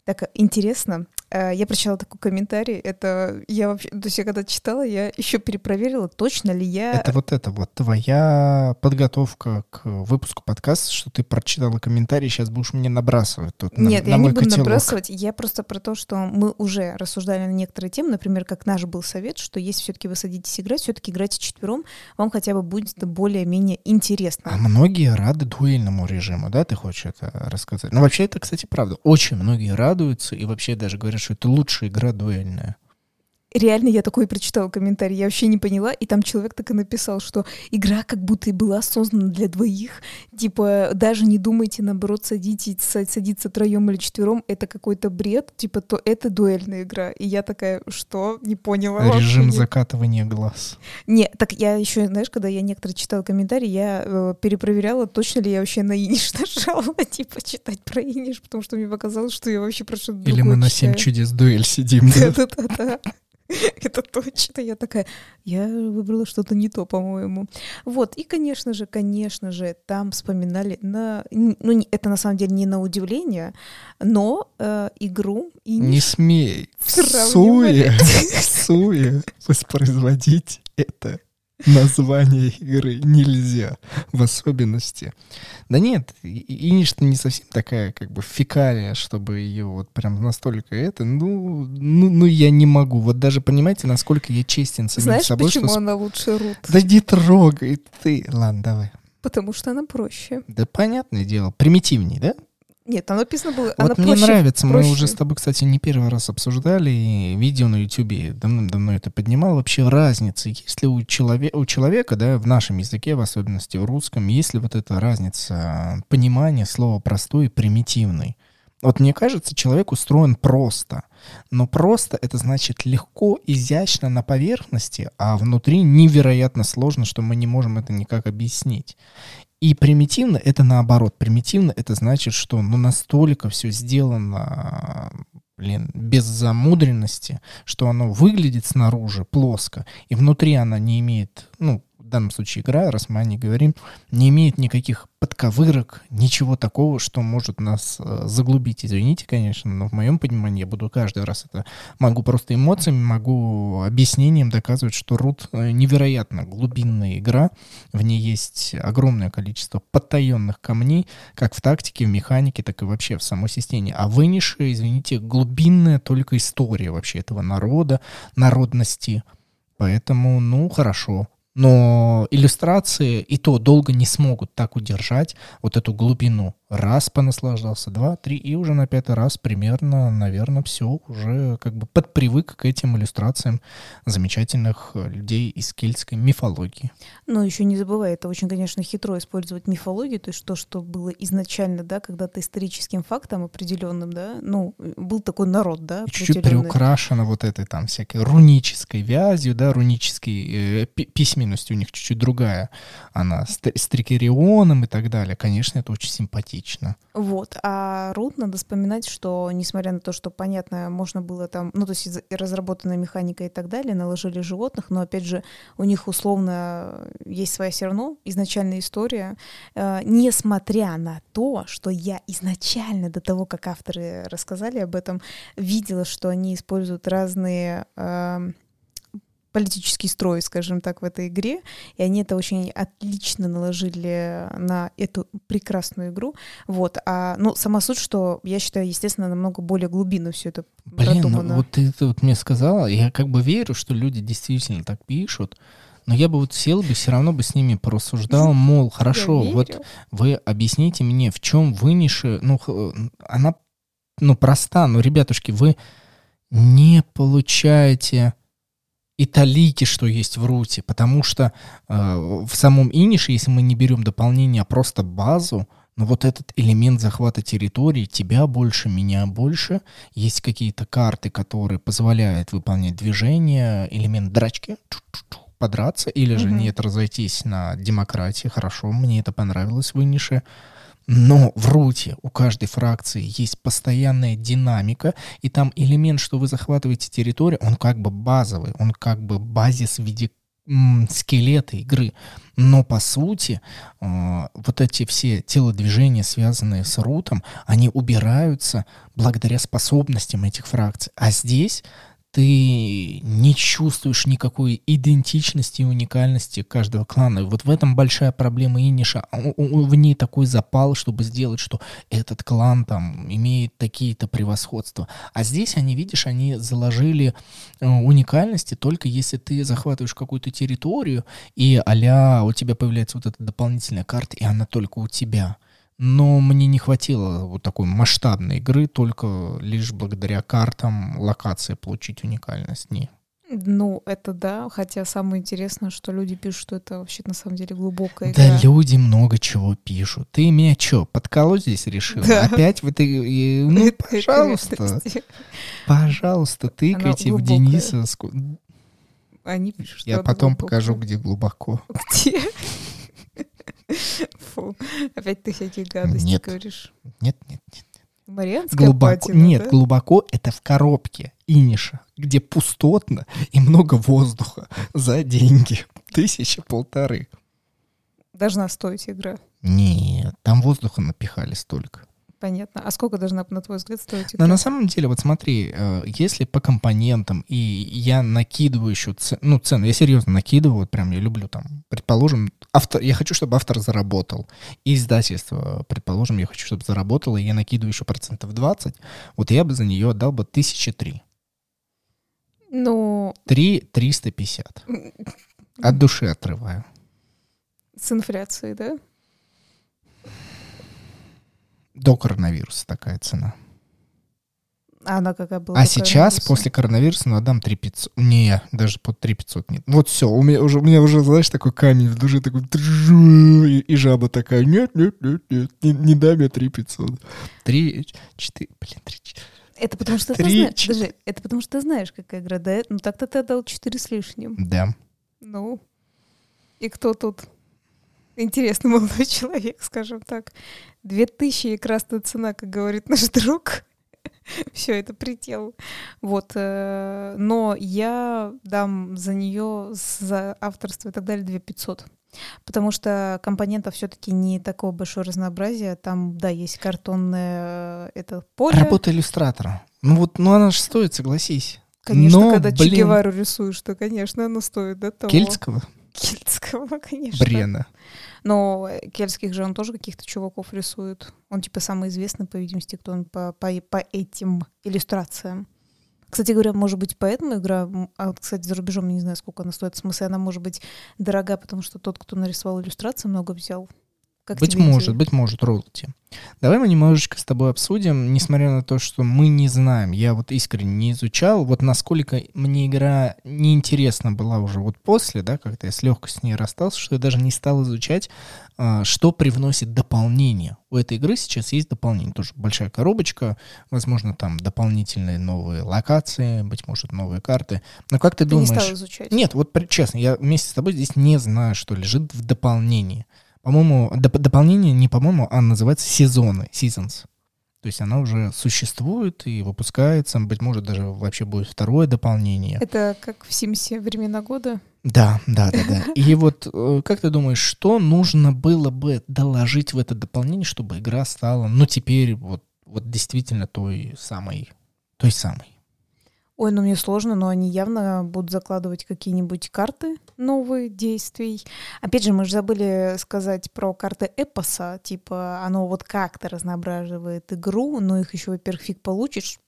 так интересно. Э, я прочитала такой комментарий. Это я вообще, то есть я когда читала, я еще перепроверила, точно ли я.
Это вот это вот твоя подготовка к выпуску подкаста, что ты прочитала комментарий, сейчас будешь мне набрасывать тут.
Нет,
на,
я
на
не буду
котелок.
набрасывать. Я просто про то, что мы уже рассуждали на некоторые темы, например, как наш был совет, что если все-таки вы садитесь играть, все-таки играйте четвером, вам хотя бы будет более-менее интересно.
А многие рады дуэльному режиму, да, ты хочешь это рассказать? Ну, вообще, это, кстати, правда. Очень многие радуются и вообще даже говорят, что это лучшая игра дуэльная.
Реально я такой прочитала комментарий, я вообще не поняла, и там человек так и написал, что игра как будто и была создана для двоих, типа даже не думайте, наоборот, садитесь, са- садиться троем или четвером, это какой-то бред, типа то это дуэльная игра, и я такая, что? Не поняла вообще
Режим
не-
закатывания глаз.
Не, так я еще, знаешь, когда я некоторые читала комментарии, я э, перепроверяла, точно ли я вообще на иниш нажала, типа, читать про иниш, потому что мне показалось, что я вообще про что-то
Или мы
другое
на 7
читаю.
чудес дуэль сидим, да?
Да-да-да. Это точно. Я такая, я выбрала что-то не то, по-моему. Вот, и, конечно же, конечно же, там вспоминали на... Ну, не- это на самом деле не на удивление, но э, игру и
Не смей в
Сравнивали.
суе, в суе воспроизводить это название игры нельзя, в особенности. Да нет, и- Иниш-то не совсем такая, как бы, фекалия, чтобы ее вот прям настолько это, ну, ну, ну, я не могу. Вот даже понимаете, насколько я честен с самим
Знаешь,
собой,
почему
что...
она лучше рут?
Да не трогай ты. Ладно, давай.
Потому что она проще.
Да понятное дело, примитивней, да?
Нет, там написано было, она
Вот мне
проще.
нравится, мы
проще.
уже с тобой, кстати, не первый раз обсуждали и видео на Ютубе, давным-давно это поднимал, вообще разница, есть ли у, челове- у человека, да, в нашем языке, в особенности в русском, есть ли вот эта разница понимания слова простой и примитивный. Вот мне кажется, человек устроен просто, но просто это значит легко, изящно на поверхности, а внутри невероятно сложно, что мы не можем это никак объяснить. И примитивно это наоборот. Примитивно это значит, что ну настолько все сделано блин, без замудренности, что оно выглядит снаружи плоско, и внутри она не имеет, ну, в данном случае игра, раз мы о ней говорим, не имеет никаких подковырок, ничего такого, что может нас э, заглубить. Извините, конечно, но в моем понимании я буду каждый раз это могу просто эмоциями, могу объяснением доказывать, что Рут э, невероятно глубинная игра, в ней есть огромное количество потаенных камней, как в тактике, в механике, так и вообще в самой системе. А вынесшая, извините, глубинная только история вообще этого народа, народности. Поэтому, ну, хорошо. Но иллюстрации и то долго не смогут так удержать вот эту глубину. Раз понаслаждался, два, три, и уже на пятый раз примерно, наверное, все уже как бы подпривык к этим иллюстрациям замечательных э, людей из кельтской мифологии.
Но еще не забывай, это очень, конечно, хитро использовать мифологию, то есть то, что было изначально, да, когда-то историческим фактом определенным, да, ну, был такой народ, да,
чуть-чуть приукрашено вот этой там всякой рунической вязью, да, рунической э, пи- письменность у них чуть-чуть другая. Она с, с трикерионом и так далее. Конечно, это очень симпатично.
Вот, а Рут надо вспоминать, что несмотря на то, что, понятно, можно было там, ну, то есть разработанная механика и так далее, наложили животных, но, опять же, у них условно есть своя все равно изначальная история, Э, несмотря на то, что я изначально, до того, как авторы рассказали об этом, видела, что они используют разные... эм, политический строй, скажем так, в этой игре, и они это очень отлично наложили на эту прекрасную игру. Вот, а, ну, сама суть, что я считаю, естественно, намного более глубинно все это
Блин, ну
продумано.
вот ты, ты вот мне сказала, я как бы верю, что люди действительно так пишут, но я бы вот сел бы, все равно бы с ними порассуждал, мол, хорошо, вот вы объясните мне, в чем вы ниша, ну, она, ну, проста, но, ребятушки, вы не получаете и талики, что есть в руте, потому что э, в самом Инише, если мы не берем дополнение, а просто базу, но вот этот элемент захвата территории, тебя больше, меня больше, есть какие-то карты, которые позволяют выполнять движения, элемент драчки, подраться, или же
Мгм.
нет, разойтись на демократии, хорошо, мне это понравилось в Инише, но в руте у каждой фракции есть постоянная динамика, и там элемент, что вы захватываете территорию, он как бы базовый, он как бы базис в виде скелета игры. Но по сути, э, вот эти все телодвижения, связанные с рутом, они убираются благодаря способностям этих фракций. А здесь ты не чувствуешь никакой идентичности и уникальности каждого клана. Вот в этом большая проблема Иниша. А в ней такой запал, чтобы сделать, что этот клан там имеет такие-то превосходства. А здесь они, видишь, они заложили э, уникальности только если ты захватываешь какую-то территорию, и а у тебя появляется вот эта дополнительная карта, и она только у тебя но мне не хватило вот такой масштабной игры, только лишь благодаря картам локации получить уникальность. Не.
Ну, это да, хотя самое интересное, что люди пишут, что это вообще на самом деле глубокая
игра. Да, люди много чего пишут. Ты меня что, подколоть здесь решил? Да. Опять в этой... Ну, пожалуйста. Пожалуйста, тыкайте в Дениса.
Они пишут, что
Я потом покажу, где глубоко.
Где? Фу, опять ты всякие гадости
нет.
говоришь.
Нет, нет, нет.
Марианская
глубоко,
патина,
Нет,
да?
глубоко это в коробке Иниша, где пустотно и много воздуха за деньги. Тысяча полторы.
Должна стоить игра.
Нет, там воздуха напихали столько.
Понятно. А сколько должна, на твой взгляд, стоить?
Но на самом деле, вот смотри, э, если по компонентам, и я накидываю еще ц... ну, цену, я серьезно накидываю, вот прям я люблю там, предположим, автор, я хочу, чтобы автор заработал, и издательство, предположим, я хочу, чтобы заработало, и я накидываю еще процентов 20, вот я бы за нее отдал бы тысячи три.
Ну...
Три триста пятьдесят. От души отрываю.
С инфляцией, да?
До коронавируса такая цена.
А она какая была?
А сейчас, после коронавируса, ну, отдам 3 500. Не, даже под 3 500 нет. Вот все, у меня уже, у меня уже, знаешь, такой камень в душе, такой... И, и жаба такая, нет, нет, нет, нет, не, не дам я 3 500. 3, 4, блин, 3, 4.
Это потому что 3, ты знаешь, 4. Подожди, это потому что ты знаешь, какая игра, да? Ну так-то ты отдал 4 с лишним.
Да.
Ну, и кто тут? Интересный молодой человек, скажем так. Две тысячи и красная цена, как говорит наш друг. Все, это предел. Вот. Э, но я дам за нее, за авторство и так далее, 2 500. Потому что компонентов все-таки не такого большого разнообразия. Там, да, есть картонное э, это поле.
Работа иллюстратора. Ну вот, ну она же стоит, согласись.
Конечно, Но, когда блин... Че рисуешь, то, конечно, оно стоит до того.
Кельтского?
Кельтского, конечно.
Брена.
Но кельтских же он тоже каких-то чуваков рисует. Он типа самый известный, по видимости, кто он по, по, по этим иллюстрациям. Кстати говоря, может быть, поэтому игра, а, кстати, за рубежом не знаю, сколько она стоит. В смысле, она может быть дорога, потому что тот, кто нарисовал иллюстрации, много взял.
Как быть может, идея? быть может, роялти. Давай мы немножечко с тобой обсудим, несмотря на то, что мы не знаем, я вот искренне не изучал, вот насколько мне игра неинтересна была уже вот после, да, когда я с легкостью с ней расстался, что я даже не стал изучать, а, что привносит дополнение. У этой игры сейчас есть дополнение, тоже большая коробочка, возможно, там дополнительные новые локации, быть может, новые карты. Но как ты, ты думаешь...
не стал изучать?
Нет, вот честно, я вместе с тобой здесь не знаю, что лежит в дополнении. По-моему, доп- дополнение не по-моему, а называется сезоны, seasons. То есть она уже существует и выпускается. Быть может, даже вообще будет второе дополнение.
Это как в Симсе времена года?
Да, да, да, да. И вот э, как ты думаешь, что нужно было бы доложить в это дополнение, чтобы игра стала, ну, теперь вот, вот действительно той самой, той самой?
Ой, ну мне сложно, но они явно будут закладывать какие-нибудь карты новые действий. Опять же, мы же забыли сказать про карты эпоса, типа оно вот как-то разноображивает игру, но их еще, во-первых, фиг получишь,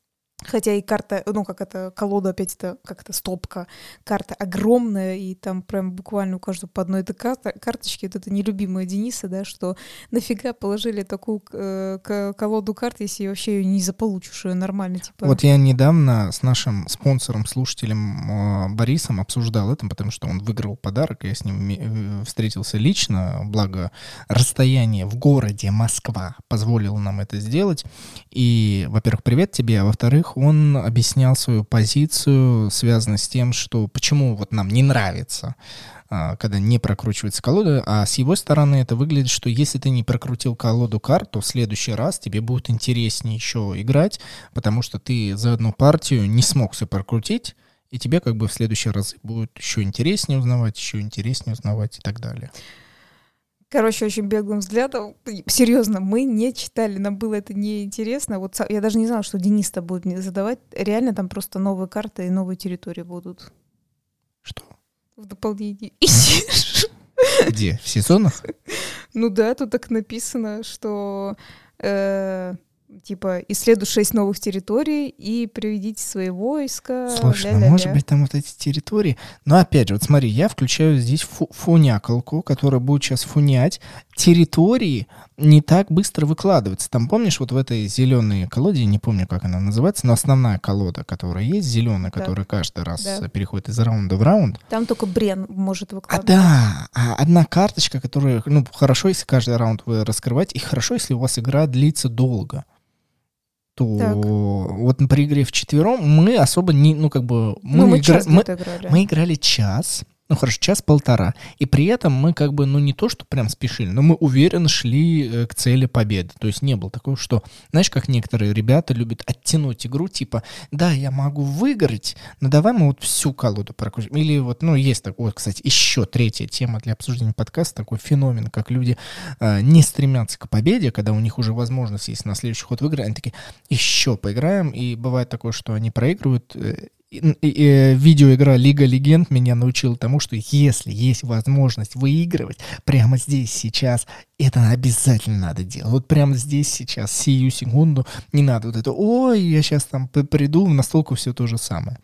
Хотя и карта, ну как это, колода опять это, как это, стопка, карта огромная, и там прям буквально у каждого по одной этой карта, карточке, вот это нелюбимая Дениса, да, что нафига положили такую э, колоду карт, если вообще ее не заполучишь ее нормально, типа.
Вот я недавно с нашим спонсором, слушателем э, Борисом обсуждал это, потому что он выиграл подарок, я с ним э, встретился лично, благо расстояние в городе Москва позволило нам это сделать, и, во-первых, привет тебе, а во-вторых, во-вторых, он объяснял свою позицию, связанную с тем, что почему вот нам не нравится, а, когда не прокручивается колода, а с его стороны это выглядит, что если ты не прокрутил колоду карт, то в следующий раз тебе будет интереснее еще играть, потому что ты за одну партию не смог все прокрутить, И тебе как бы в следующий раз будет еще интереснее узнавать, еще интереснее узнавать и так далее.
Короче, очень беглым взглядом. Серьезно, мы не читали, нам было это неинтересно. Вот я даже не знала, что Денис-то будет мне задавать. Реально там просто новые карты и новые территории будут.
Что?
В дополнение.
Где? В сезонах?
Ну да, тут так написано, что э, типа исследуй шесть новых территорий и приведите свои войска.
Слушай, ну может быть там вот эти территории. Но опять же, вот смотри, я включаю здесь фу фунякалку, которая будет сейчас фунять. Территории не так быстро выкладываются. Там помнишь, вот в этой зеленой колоде, не помню, как она называется, но основная колода, которая есть, зеленая, да. которая каждый раз да. переходит из раунда в раунд.
Там только Брен может выкладывать.
А, да, а одна карточка, которая, ну, хорошо, если каждый раунд вы раскрываете, и хорошо, если у вас игра длится долго то так. вот при игре в четвером мы особо не, ну как бы мы, ну, мы, игра... мы, играли. мы играли час, ну хорошо, час-полтора. И при этом мы как бы, ну не то, что прям спешили, но мы уверенно шли э, к цели победы. То есть не было такого, что, знаешь, как некоторые ребята любят оттянуть игру, типа, да, я могу выиграть, но давай мы вот всю колоду прокрутим. Или вот, ну есть такой, вот, кстати, еще третья тема для обсуждения подкаста, такой феномен, как люди э, не стремятся к победе, когда у них уже возможность есть на следующий ход выиграть, они такие, еще поиграем, и бывает такое, что они проигрывают, э, видеоигра Лига Легенд меня научила тому, что если есть возможность выигрывать прямо здесь, сейчас, это обязательно надо делать. Вот прямо здесь, сейчас, сию секунду, не надо вот это, ой, я сейчас там приду, в настолку все то же самое.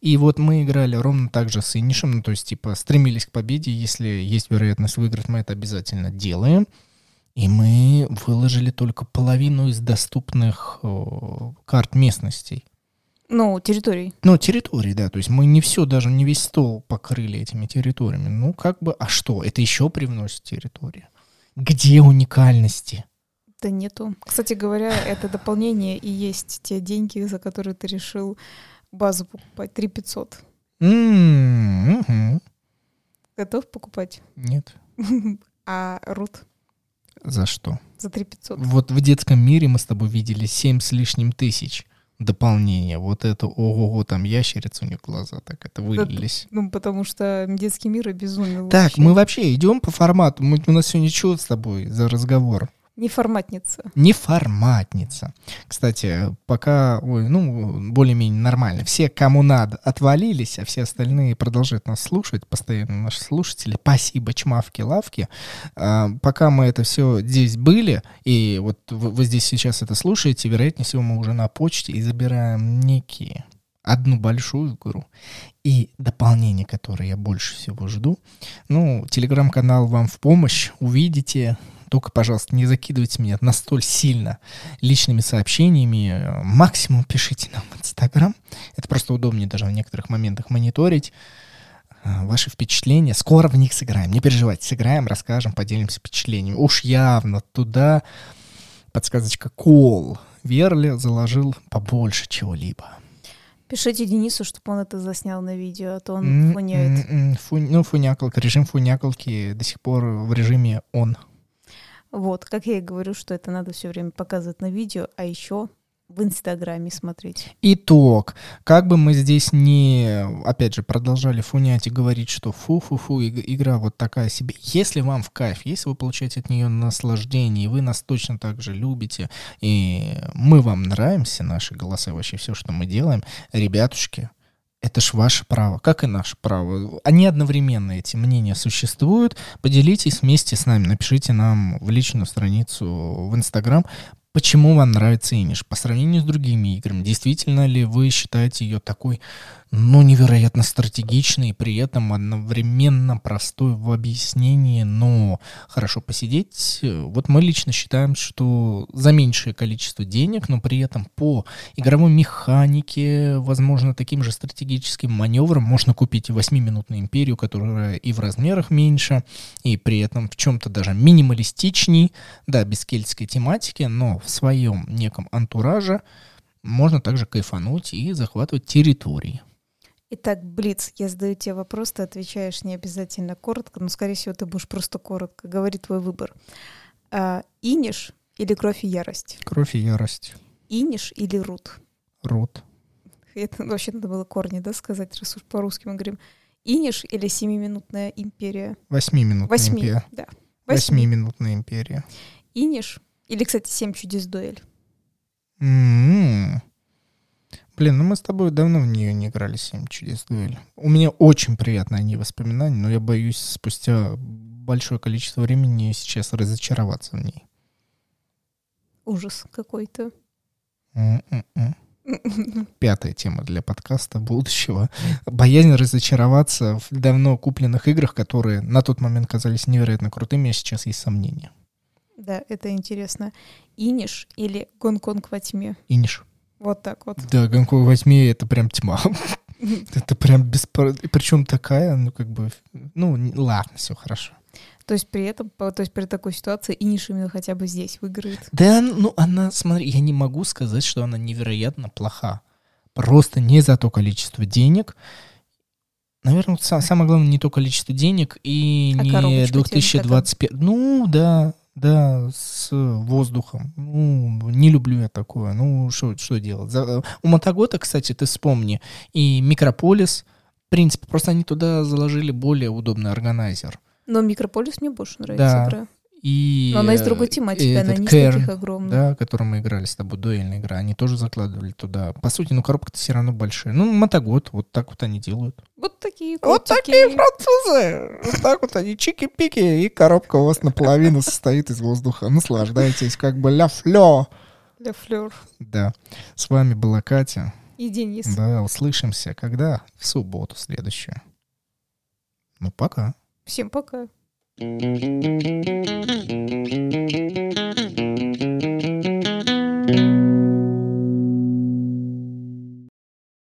И вот мы играли ровно так же с Инишем, ну то есть типа стремились к победе, если есть вероятность выиграть, мы это обязательно делаем. И мы выложили только половину из доступных карт местностей.
Ну, территорий.
Ну, территорий, да. То есть мы не все, даже не весь стол покрыли этими территориями. Ну, как бы, а что? Это еще привносит территория. Где уникальности?
Да нету. Кстати говоря, это дополнение и есть те деньги, за которые ты решил базу покупать. 3 500.
Mm-hmm.
Готов покупать?
Нет.
А рут?
За что?
За 3 500.
Вот в детском мире мы с тобой видели 7 с лишним тысяч дополнение. Вот это, ого-го, там ящерица у них глаза так это вылились.
Да, ну, потому что детский мир обезумел.
Так, вообще. мы вообще идем по формату. Мы, у нас сегодня что с тобой за разговор?
Не форматница.
Не форматница. Кстати, пока, ой, ну, более-менее нормально. Все, кому надо, отвалились, а все остальные продолжают нас слушать, постоянно наши слушатели. Спасибо, чмавки, лавки. А, пока мы это все здесь были, и вот вы, вы здесь сейчас это слушаете, вероятнее всего мы уже на почте и забираем некие одну большую игру и дополнение, которое я больше всего жду. Ну, телеграм-канал вам в помощь. Увидите, только, пожалуйста, не закидывайте меня настолько сильно личными сообщениями. Максимум пишите нам в Инстаграм. Это просто удобнее даже в некоторых моментах мониторить а, ваши впечатления. Скоро в них сыграем. Не переживайте, сыграем, расскажем, поделимся впечатлениями. Уж явно туда подсказочка кол Верли заложил побольше чего-либо.
Пишите Денису, чтобы он это заснял на видео, а то он фуняет.
Фу, ну, фунякалка, режим фунякалки до сих пор в режиме он.
Вот, как я и говорю, что это надо все время показывать на видео, а еще в Инстаграме смотреть.
Итог. Как бы мы здесь не, опять же, продолжали фунять и говорить, что фу-фу-фу, игра вот такая себе. Если вам в кайф, если вы получаете от нее наслаждение, и вы нас точно так же любите, и мы вам нравимся, наши голоса, вообще все, что мы делаем, ребятушки, это ж ваше право, как и наше право. Они одновременно, эти мнения существуют. Поделитесь вместе с нами, напишите нам в личную страницу в Инстаграм, почему вам нравится Иниш по сравнению с другими играми. Действительно ли вы считаете ее такой но невероятно стратегичный, при этом одновременно простой в объяснении, но хорошо посидеть. Вот мы лично считаем, что за меньшее количество денег, но при этом по игровой механике, возможно, таким же стратегическим маневром можно купить 8-минутную империю, которая и в размерах меньше, и при этом в чем-то даже минималистичней, да, без кельтской тематики, но в своем неком антураже можно также кайфануть и захватывать территории.
Итак, Блиц, я задаю тебе вопрос, ты отвечаешь не обязательно коротко, но, скорее всего, ты будешь просто коротко. Говори твой выбор. А, иниш или кровь и ярость?
Кровь и ярость.
Иниш или рут?
Рут.
Это вообще надо было корни, да, сказать, раз уж по-русски мы говорим. Иниш или семиминутная империя?
Восьмиминутная
Восьми,
империя.
да. Восьми.
Восьмиминутная империя.
Иниш. Или, кстати, семь чудес дуэль.
М-м. Блин, ну мы с тобой давно в нее не играли «Семь чудес дуэль». У меня очень приятные они воспоминания, но я боюсь спустя большое количество времени сейчас разочароваться в ней.
Ужас какой-то.
М-м-м. Пятая тема для подкаста будущего. Боязнь разочароваться в давно купленных играх, которые на тот момент казались невероятно крутыми, а сейчас есть сомнения.
Да, это интересно. Иниш или Гонконг во тьме?
Иниш.
Вот так вот.
Да, Гонконг возьми, это прям тьма. Это прям беспор... Причем такая, ну как бы, ну ладно, все хорошо.
То есть при этом, то есть при такой ситуации Иниш именно хотя бы здесь выиграет.
Да, ну она, смотри, я не могу сказать, что она невероятно плоха. Просто не за то количество денег. Наверное, самое главное не то количество денег и
А
не
коробочка тебе
2025. Ну да, да, с воздухом. Ну, не люблю я такое. Ну, что делать? За- У Мотогота, кстати, ты вспомни, и Микрополис, в принципе, просто они туда заложили более удобный органайзер.
Но Микрополис мне больше нравится
Да,
игра.
И,
Но она из другой тематики, она не из
Kern,
таких огромных.
да, которым мы играли с тобой, дуэльная игра, они тоже закладывали туда. По сути, ну, коробка-то все равно большая. Ну, мотогод, вот так вот они делают.
Вот такие
Вот
котики.
такие французы! Вот так вот они чики-пики, и коробка у вас наполовину состоит из воздуха. Наслаждайтесь, как бы ля-флё.
Для флёр.
Да. С вами была Катя.
И Денис.
Да, услышимся. Когда? В субботу следующую. Ну, пока.
Всем пока.
Thank you.